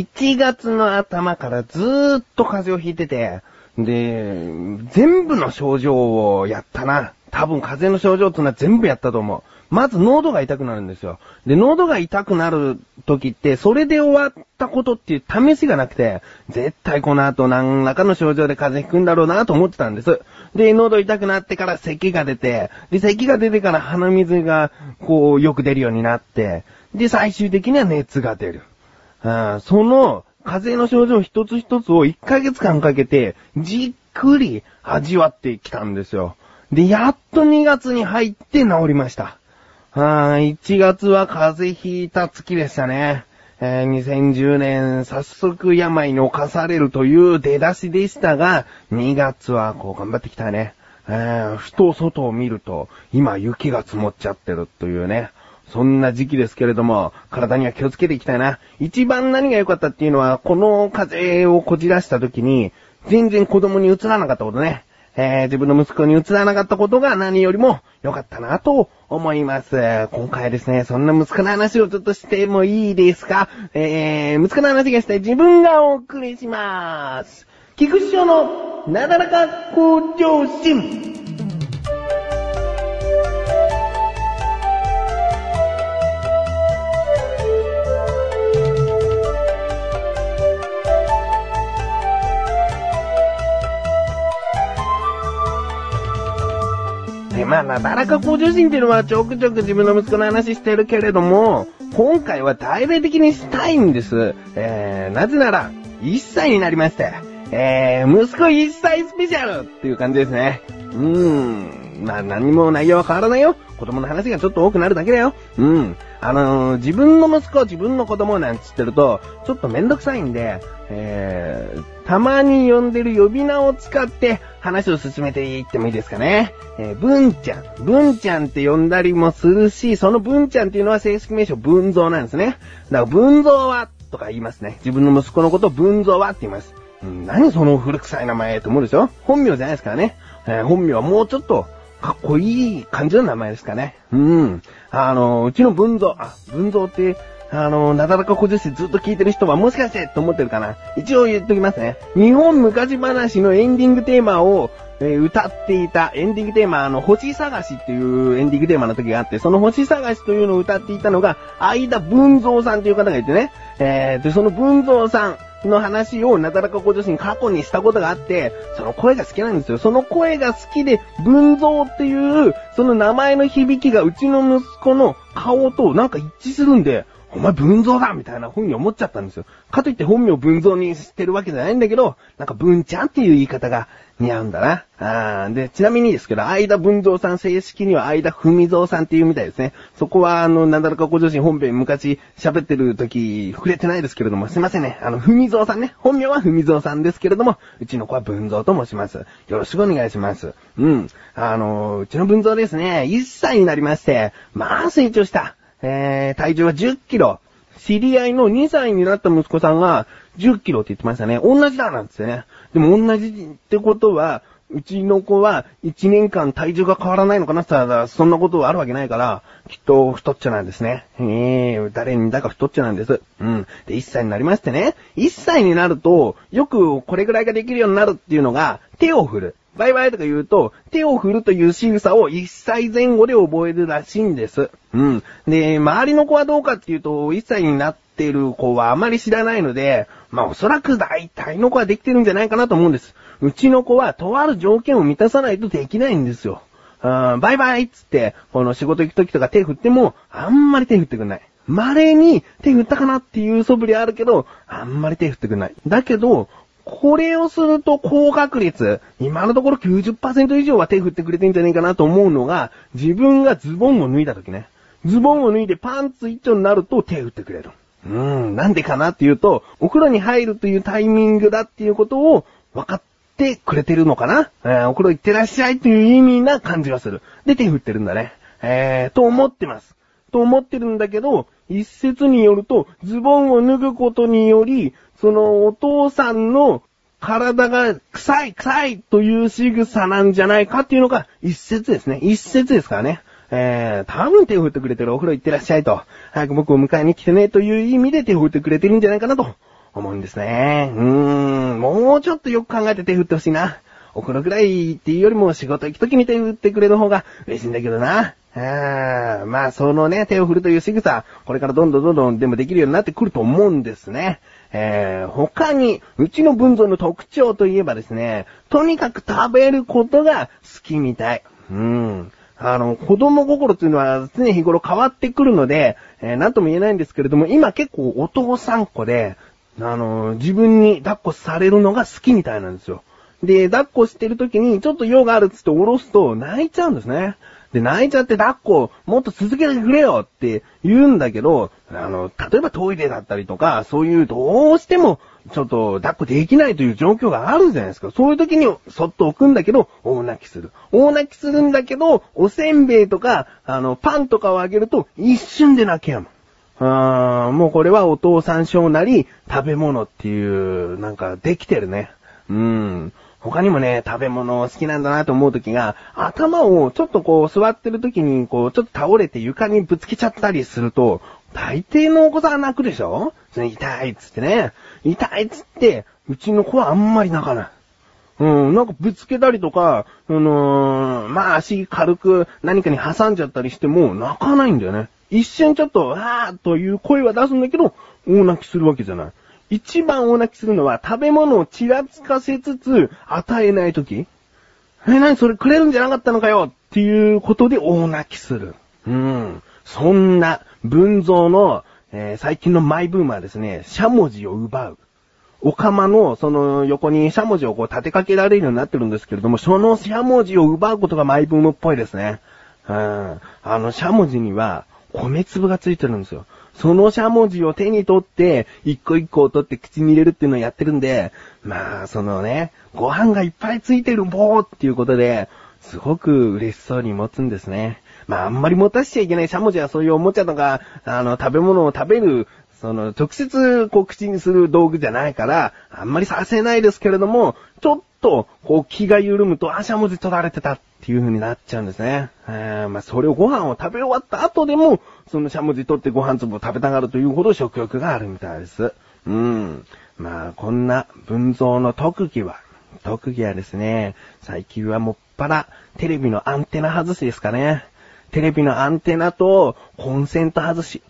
1月の頭からずーっと風邪をひいてて、で、全部の症状をやったな。多分風邪の症状ってのは全部やったと思う。まず喉が痛くなるんですよ。で、喉が痛くなる時って、それで終わったことっていう試しがなくて、絶対この後何らかの症状で風邪ひくんだろうなと思ってたんです。で、喉痛くなってから咳が出て、で、咳が出てから鼻水が、こう、よく出るようになって、で、最終的には熱が出る。その、風邪の症状一つ一つを1ヶ月間かけて、じっくり味わってきたんですよ。で、やっと2月に入って治りました。は1月は風邪ひいた月でしたね。えー、2010年、早速病に侵されるという出だしでしたが、2月はこう頑張ってきたね。えー、ふと外を見ると、今雪が積もっちゃってるというね。そんな時期ですけれども、体には気をつけていきたいな。一番何が良かったっていうのは、この風邪をこじらした時に、全然子供に移らなかったことね。えー、自分の息子に移らなかったことが何よりも良かったなと思います。今回ですね、そんな息子の話をちょっとしてもいいですか？えー、息子の話がしたい自分がお送りします。菊師匠のなだらか向上心。まあ、なだらか向上心っていうのはちょくちょく自分の息子の話してるけれども、今回は大々的にしたいんです。えー、なぜなら、1歳になりまして、えー、息子1歳スペシャルっていう感じですね。うーん。まあ何も内容は変わらないよ。子供の話がちょっと多くなるだけだよ。うん。あのー、自分の息子、自分の子供なんつってると、ちょっとめんどくさいんで、えー、たまに呼んでる呼び名を使って話を進めていってもいいですかね。えー、文ちゃん。文ちゃんって呼んだりもするし、その文ちゃんっていうのは正式名称文蔵なんですね。だから文蔵はとか言いますね。自分の息子のことを文蔵はって言います。うん、何その古臭い名前と思うでしょ？本名じゃないですからね。えー、本名はもうちょっとかっこいい感じの名前ですかね。うん。あの、うちの文蔵、あ、文蔵って、あの、なだらか小女子ずっと聞いてる人はもしかしてと思ってるかな？一応言っときますね。日本昔話のエンディングテーマを、え、歌っていたエンディングテーマ、あの、星探しっていうエンディングテーマの時があって、その星探しというのを歌っていたのが、相田文蔵さんという方がいてね。えー、で、その文蔵さん、の話をなだらかご女子に過去にしたことがあって、その声が好きなんですよ。その声が好きで、文蔵っていう、その名前の響きがうちの息子の顔となんか一致するんで、お前文蔵だみたいな風に思っちゃったんですよ。かといって本名文蔵にしてるわけじゃないんだけど、なんか文ちゃんっていう言い方が似合うんだな。あーで、ちなみにですけど、相田文蔵さん正式には相田文蔵さんっていうみたいですね。そこはあの、なんだらかご女子本編昔喋ってる時触れてないですけれども、すいませんね。あの、文蔵さんね。本名は文蔵さんですけれども、うちの子は文蔵と申します。よろしくお願いします。うん。あの、うちの文蔵ですね、1歳になりまして、まあ成長した。えー、体重は10キロ。知り合いの2歳になった息子さんが10キロって言ってましたね。同じだなんつってね。でも同じってことは、うちの子は1年間体重が変わらないのかなって言ったら、そんなことはあるわけないから、きっと太っちゃなんですね。ええー、誰にだか太っちゃなんです。うん。で、1歳になりましてね。1歳になると、よくこれぐらいができるようになるっていうのが、手を振る。バイバイとか言うと、手を振るという仕草を1歳前後で覚えるらしいんです。うん。で、周りの子はどうかっていうと、1歳になってる子はあまり知らないので、まあおそらく大体の子はできてるんじゃないかなと思うんです。うちの子はとある条件を満たさないとできないんですよ。うん、バイバイっつって、この仕事行く時とか手振っても、あんまり手振ってくんない。稀に手振ったかなっていう素振りあるけど、あんまり手振ってくんない。だけど、これをすると高確率、今のところ90%以上は手振ってくれてんじゃねえかなと思うのが、自分がズボンを脱いだ時ね。ズボンを脱いでパンツ一丁になると手振ってくれる。うーん、なんでかなっていうと、お風呂に入るというタイミングだっていうことを分かってくれてるのかな、えー、お風呂行ってらっしゃいという意味な感じがする。で、手振ってるんだね。えー、と思ってます。と思ってるんだけど、一説によると、ズボンを脱ぐことにより、そのお父さんの体が臭い臭いという仕草なんじゃないかっていうのが一説ですね。一説ですからね。えー、多分手を振ってくれてるお風呂行ってらっしゃいと。早く僕を迎えに来てねという意味で手を振ってくれてるんじゃないかなと思うんですね。うーん、もうちょっとよく考えて手振ってほしいな。お風呂ぐらいっていうよりも仕事行くときに手振ってくれる方が嬉しいんだけどな。あまあ、そのね、手を振るという仕草、これからどんどんどんどんでもできるようになってくると思うんですね。えー、他に、うちの文像の特徴といえばですね、とにかく食べることが好きみたい。うん。あの、子供心っていうのは常日頃変わってくるので、えー、なんとも言えないんですけれども、今結構お父さん子で、あの、自分に抱っこされるのが好きみたいなんですよ。で、抱っこしてる時に、ちょっと用があるっつって下ろすと、泣いちゃうんですね。で、泣いちゃって抱っこ、もっと続けてくれよって言うんだけど、あの、例えばトイレだったりとか、そういうどうしても、ちょっと抱っこできないという状況があるじゃないですか。そういう時にそっと置くんだけど、大泣きする。大泣きするんだけど、おせんべいとか、あの、パンとかをあげると、一瞬で泣けやむ。あーもうこれはお父さん症なり、食べ物っていう、なんかできてるね。うん。他にもね、食べ物好きなんだなと思う時が、頭をちょっとこう座ってる時にこうちょっと倒れて床にぶつけちゃったりすると、大抵のお子さん泣くでしょ？痛いっつってね。痛いっつって、うちの子はあんまり泣かない。うん、なんかぶつけたりとか、あのー、まあ足軽く何かに挟んじゃったりしても泣かないんだよね。一瞬ちょっと、わーという声は出すんだけど、大泣きするわけじゃない。一番大泣きするのは食べ物をちらつかせつつ与えないとき。え、なにそれくれるんじゃなかったのかよっていうことで大泣きする。うん。そんな文像の、えー、最近のマイブームはですね、しゃもじを奪う。お釜のその横にしゃもじをこう立てかけられるようになってるんですけれども、そのしゃもじを奪うことがマイブームっぽいですね。うん。あのしゃもじには米粒がついてるんですよ。そのしゃもじを手に取って、一個一個を取って口に入れるっていうのをやってるんで、まあ、そのね、ご飯がいっぱいついてる棒っていうことで、すごく嬉しそうに持つんですね。まあ、あんまり持たしちゃいけないしゃもじはそういうおもちゃとか、あの、食べ物を食べる、その、直接、こう、口にする道具じゃないから、あんまりさせないですけれども、ちょっと、こう、気が緩むと、あ、しゃもじ取られてたっっていう風になっちゃうんですね。えー、まあ、それをご飯を食べ終わった後でも、そのしゃもじ取ってご飯粒を食べたがるというほど食欲があるみたいです。うん。まあ、こんな文蔵の特技は、特技はですね、最近はもっぱらテレビのアンテナ外しですかね。テレビのアンテナとコンセント外し。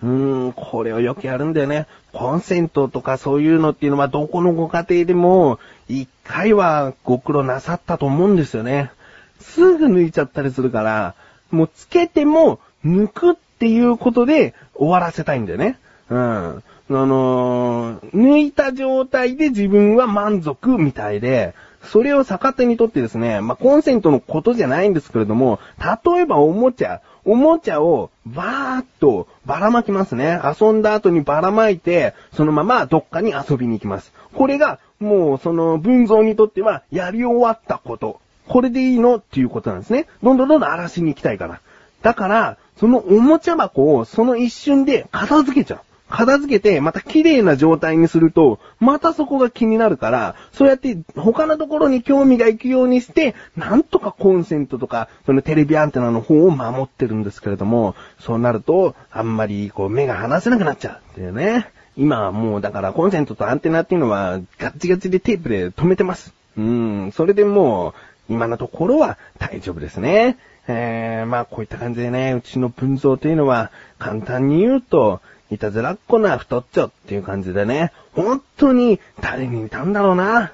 うーん、これをよくやるんだよね。コンセントとかそういうのっていうのはどこのご家庭でも一回はご苦労なさったと思うんですよね。すぐ抜いちゃったりするから、もうつけても抜くっていうことで終わらせたいんだよね。うん。あのー、抜いた状態で自分は満足みたいで、それを逆手にとってですね、まあ、コンセントのことじゃないんですけれども、例えばおもちゃ、おもちゃをバーっとばらまきますね。遊んだ後にばらまいて、そのままどっかに遊びに行きます。これが、もうその文像にとってはやり終わったこと。これでいいの？っていうことなんですね。どんどんどんどん荒らしに行きたいから。だから、そのおもちゃ箱をその一瞬で片付けちゃう。片付けて、また綺麗な状態にすると、またそこが気になるから、そうやって他のところに興味が行くようにして、なんとかコンセントとか、そのテレビアンテナの方を守ってるんですけれども、そうなると、あんまりこう目が離せなくなっちゃうっていうね。今はもうだからコンセントとアンテナっていうのはガッチガチでテープで止めてます。うん、それでもう、今のところは大丈夫ですね。えー、まあこういった感じでね、うちの文蔵というのは、簡単に言うと、いたずらっこな太っちょっていう感じでね、本当に誰に似たんだろうな。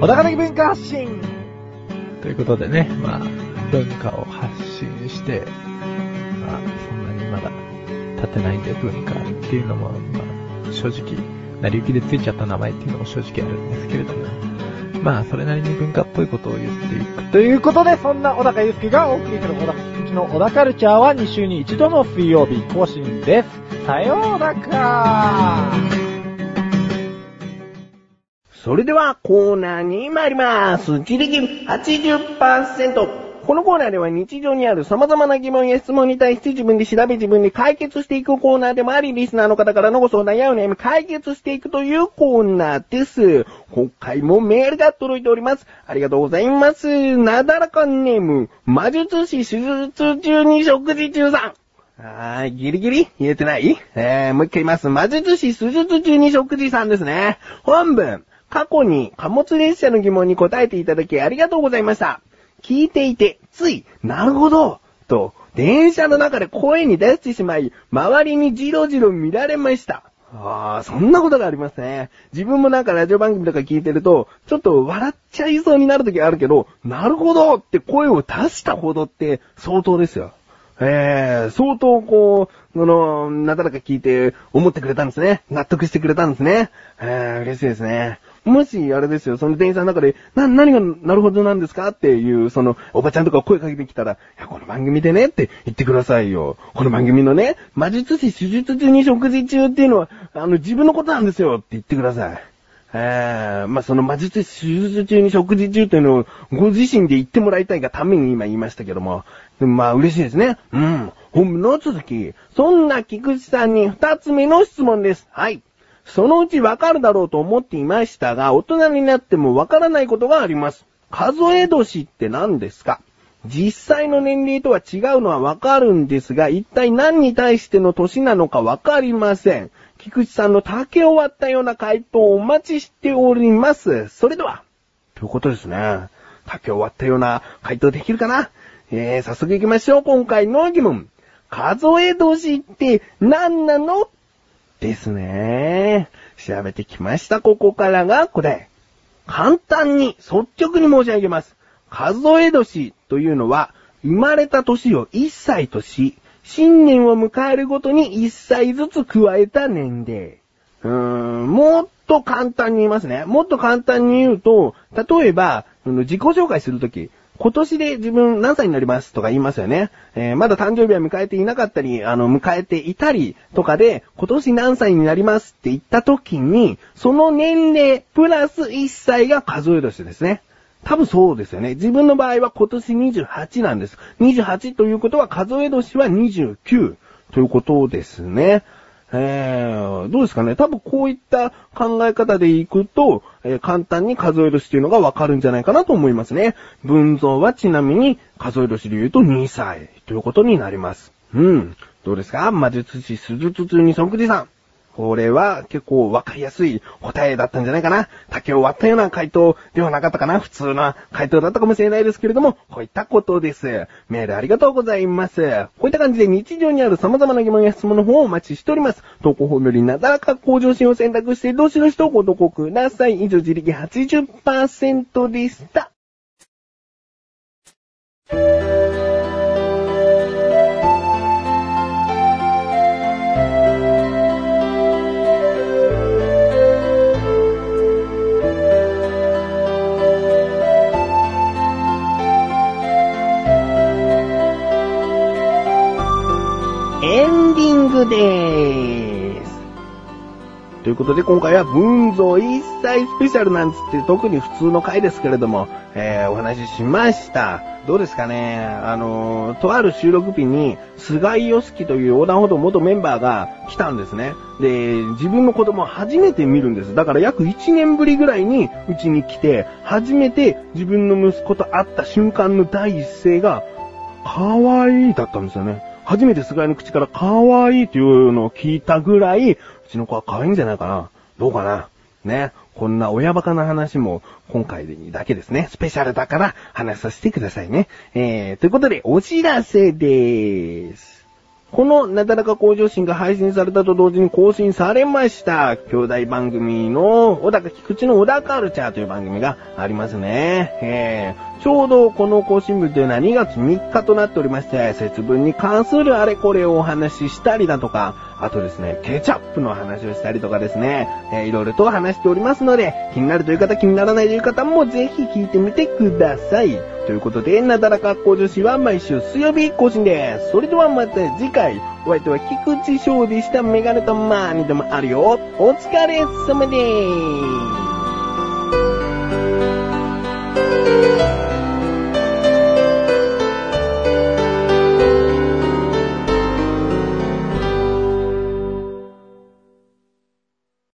小高的文化発信ということでね、まあ、文化を発信して、まあ、そんなにまだ立てないんで文化っていうのも、まあ、正直、成り行きでついちゃった名前っていうのも正直あるんですけれども、まあ、それなりに文化っぽいことを言っていく。ということで、そんな小高祐介がお送りする小高、うちの小高カルチャーは2週に1度の水曜日更新です。さようならそれではコーナーに参ります。自力80%。このコーナーでは日常にある様々な疑問や質問に対して自分で調べ自分で解決していくコーナーでもあり、リスナーの方からのご相談やお悩み解決していくというコーナーです。今回もメールが届いております。ありがとうございます。なだらかネーム、魔術師手術中に食事中さん。あー、ギリギリ？言えてない？えー、もう一回言います。魔術師数術中に食事さんですね。本文。過去に貨物列車の疑問に答えていただきありがとうございました。聞いていて、つい、なるほど、と、電車の中で声に出してしまい、周りにじろじろ見られました。ああ、そんなことがありますね。自分もなんかラジオ番組とか聞いてると、ちょっと笑っちゃいそうになる時あるけど、なるほどって声を出したほどって相当ですよ。ええー、相当こう、あの、なだらか聞いて思ってくれたんですね。納得してくれたんですね。ええー、嬉しいですね。もし、あれですよ、その店員さんの中で、な、何がなるほどなんですかっていう、その、おばちゃんとか声かけてきたら、いや、この番組でねって言ってくださいよ。この番組のね、魔術師手術中に食事中っていうのは、あの、自分のことなんですよって言ってください。えー、まあ、その魔術師手術中に食事中っていうのをご自身で言ってもらいたいがために今言いましたけども、まあ嬉しいですね。うん。本部の続き。そんな菊池さんに二つ目の質問です。はい。そのうちわかるだろうと思っていましたが、大人になってもわからないことがあります。数え年って何ですか？実際の年齢とは違うのはわかるんですが、一体何に対しての年なのかわかりません。菊池さんの竹を割ったような回答をお待ちしております。それでは、ということですね。竹を割ったような回答できるかな？えー、早速行きましょう。今回の疑問。数え年って何なの？ですね。調べてきました。ここからが答え。簡単に率直に申し上げます。数え年というのは、生まれた年を1歳とし、新年を迎えるごとに1歳ずつ加えた年齢。うーん、もっと簡単に言いますね。もっと簡単に言うと、例えば、自己紹介するとき、今年で自分何歳になりますとか言いますよね。えー、まだ誕生日は迎えていなかったり、あの、迎えていたりとかで、今年何歳になりますって言った時に、その年齢プラス1歳が数え年ですね。多分そうですよね。自分の場合は今年28なんです。28ということは数え年は29ということですね。えー、どうですかね多分こういった考え方でいくと、えー、簡単に数え年っていうのがわかるんじゃないかなと思いますね。文像はちなみに数え年で言うと2歳ということになります。うん。どうですか？魔術師鈴筒に即時さん。これは結構わかりやすい答えだったんじゃないかな。竹を割ったような回答ではなかったかな。普通な回答だったかもしれないですけれども、こういったことです。メールありがとうございます。こういった感じで日常にある様々な疑問や質問の方をお待ちしております。投稿フォームよりなだらか向上心を選択して、どしどしとご投稿ください。以上、自力80%でした。いうことで今回は文像一切スペシャルなんつって特に普通の回ですけれども、えー、お話ししました。どうですかね？あのー、とある収録日に、菅井良樹という横断歩道元メンバーが来たんですね。で、自分の子供を初めて見るんです。だから約1年ぶりぐらいにうちに来て、初めて自分の息子と会った瞬間の第一声が、可愛いだったんですよね。初めて菅井の口から可愛いというのを聞いたぐらい、うちの子は可愛いんじゃないかな。どうかな？ね。こんな親バカな話も今回だけですね。スペシャルだから話させてくださいね。えー、ということでお知らせでーす。このなだらか向上心が配信されたと同時に更新されました。兄弟番組の小高菊池の小高カルチャーという番組がありますね。えー、ちょうどこの更新日というのは2月3日となっておりまして、節分に関するあれこれをお話ししたりだとか、あとですね、ケチャップの話をしたりとかですね、えー、いろいろと話しておりますので、気になるという方、気にならないという方もぜひ聞いてみてください。ということで、なだらかっこ女子は毎週水曜日更新です。それではまた次回、お相手は菊池翔でしたメガネとマーニでもあるよ。お疲れ様でーす。